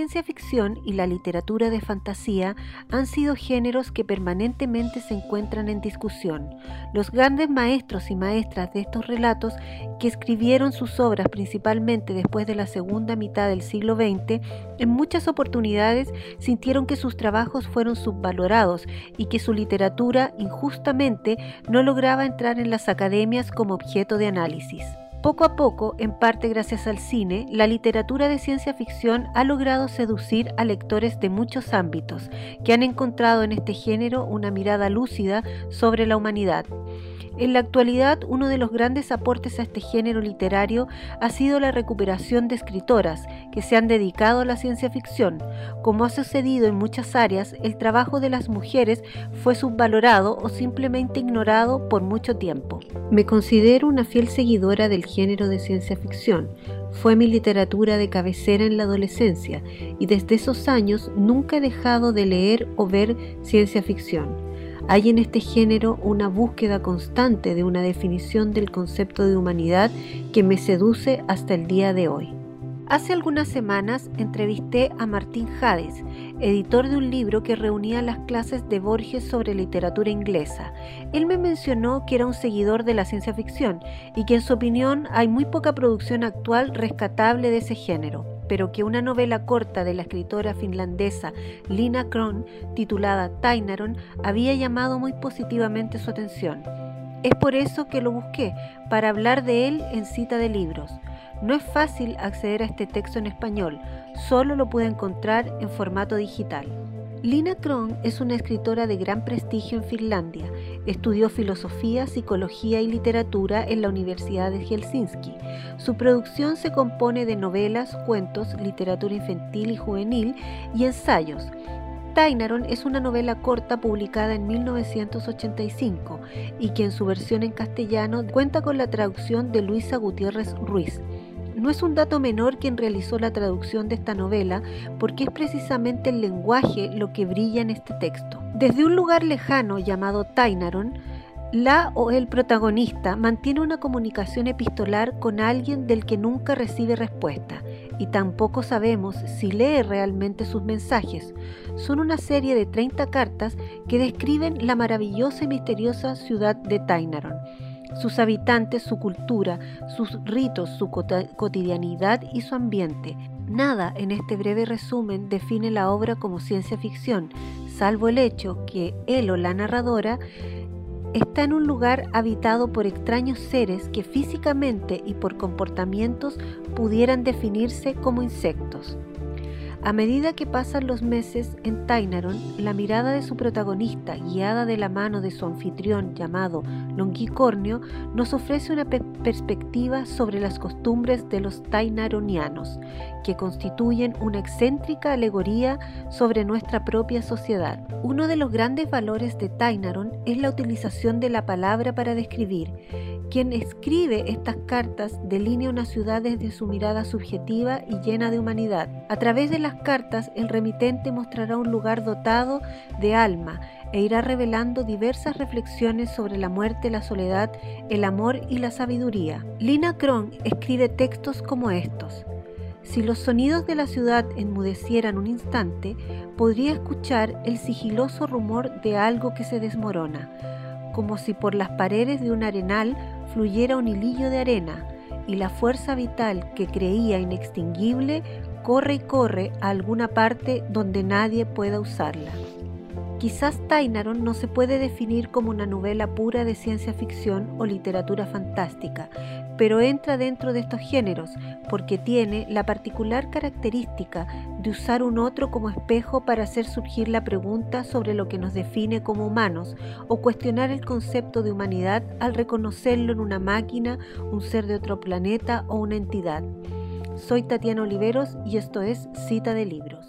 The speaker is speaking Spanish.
ciencia ficción y la literatura de fantasía han sido géneros que permanentemente se encuentran en discusión. Los grandes maestros y maestras de estos relatos, que escribieron sus obras principalmente después de la segunda mitad del siglo XX, en muchas oportunidades sintieron que sus trabajos fueron subvalorados y que su literatura injustamente no lograba entrar en las academias como objeto de análisis. Poco a poco, en parte gracias al cine, la literatura de ciencia ficción ha logrado seducir a lectores de muchos ámbitos, que han encontrado en este género una mirada lúcida sobre la humanidad. En la actualidad, uno de los grandes aportes a este género literario ha sido la recuperación de escritoras que se han dedicado a la ciencia ficción. Como ha sucedido en muchas áreas, el trabajo de las mujeres fue subvalorado o simplemente ignorado por mucho tiempo. Me considero una fiel seguidora del género de ciencia ficción. Fue mi literatura de cabecera en la adolescencia y desde esos años nunca he dejado de leer o ver ciencia ficción. Hay en este género una búsqueda constante de una definición del concepto de humanidad que me seduce hasta el día de hoy. Hace algunas semanas entrevisté a Martín Hades, editor de un libro que reunía las clases de Borges sobre literatura inglesa. Él me mencionó que era un seguidor de la ciencia ficción y que en su opinión hay muy poca producción actual rescatable de ese género pero que una novela corta de la escritora finlandesa Lina Kron, titulada Tainaron, había llamado muy positivamente su atención. Es por eso que lo busqué, para hablar de él en cita de libros. No es fácil acceder a este texto en español, solo lo pude encontrar en formato digital. Lina Kron es una escritora de gran prestigio en Finlandia. Estudió filosofía, psicología y literatura en la Universidad de Helsinki. Su producción se compone de novelas, cuentos, literatura infantil y juvenil y ensayos. Tainaron es una novela corta publicada en 1985 y que en su versión en castellano cuenta con la traducción de Luisa Gutiérrez Ruiz. No es un dato menor quien realizó la traducción de esta novela, porque es precisamente el lenguaje lo que brilla en este texto. Desde un lugar lejano llamado Tainaron, la o el protagonista mantiene una comunicación epistolar con alguien del que nunca recibe respuesta y tampoco sabemos si lee realmente sus mensajes. Son una serie de 30 cartas que describen la maravillosa y misteriosa ciudad de Tainaron sus habitantes, su cultura, sus ritos, su cotidianidad y su ambiente. Nada en este breve resumen define la obra como ciencia ficción, salvo el hecho que él o la narradora está en un lugar habitado por extraños seres que físicamente y por comportamientos pudieran definirse como insectos. A medida que pasan los meses en Tainaron, la mirada de su protagonista, guiada de la mano de su anfitrión llamado Longicornio, nos ofrece una perspectiva sobre las costumbres de los tainaronianos, que constituyen una excéntrica alegoría sobre nuestra propia sociedad. Uno de los grandes valores de Tainaron es la utilización de la palabra para describir. Quien escribe estas cartas delinea una ciudad desde su mirada subjetiva y llena de humanidad. A través de las cartas, el remitente mostrará un lugar dotado de alma e irá revelando diversas reflexiones sobre la muerte, la soledad, el amor y la sabiduría. Lina Kron escribe textos como estos. Si los sonidos de la ciudad enmudecieran un instante, podría escuchar el sigiloso rumor de algo que se desmorona, como si por las paredes de un arenal fluyera un hilillo de arena, y la fuerza vital que creía inextinguible corre y corre a alguna parte donde nadie pueda usarla. Quizás Tainaron no se puede definir como una novela pura de ciencia ficción o literatura fantástica, pero entra dentro de estos géneros porque tiene la particular característica de usar un otro como espejo para hacer surgir la pregunta sobre lo que nos define como humanos o cuestionar el concepto de humanidad al reconocerlo en una máquina, un ser de otro planeta o una entidad. Soy Tatiana Oliveros y esto es Cita de Libros.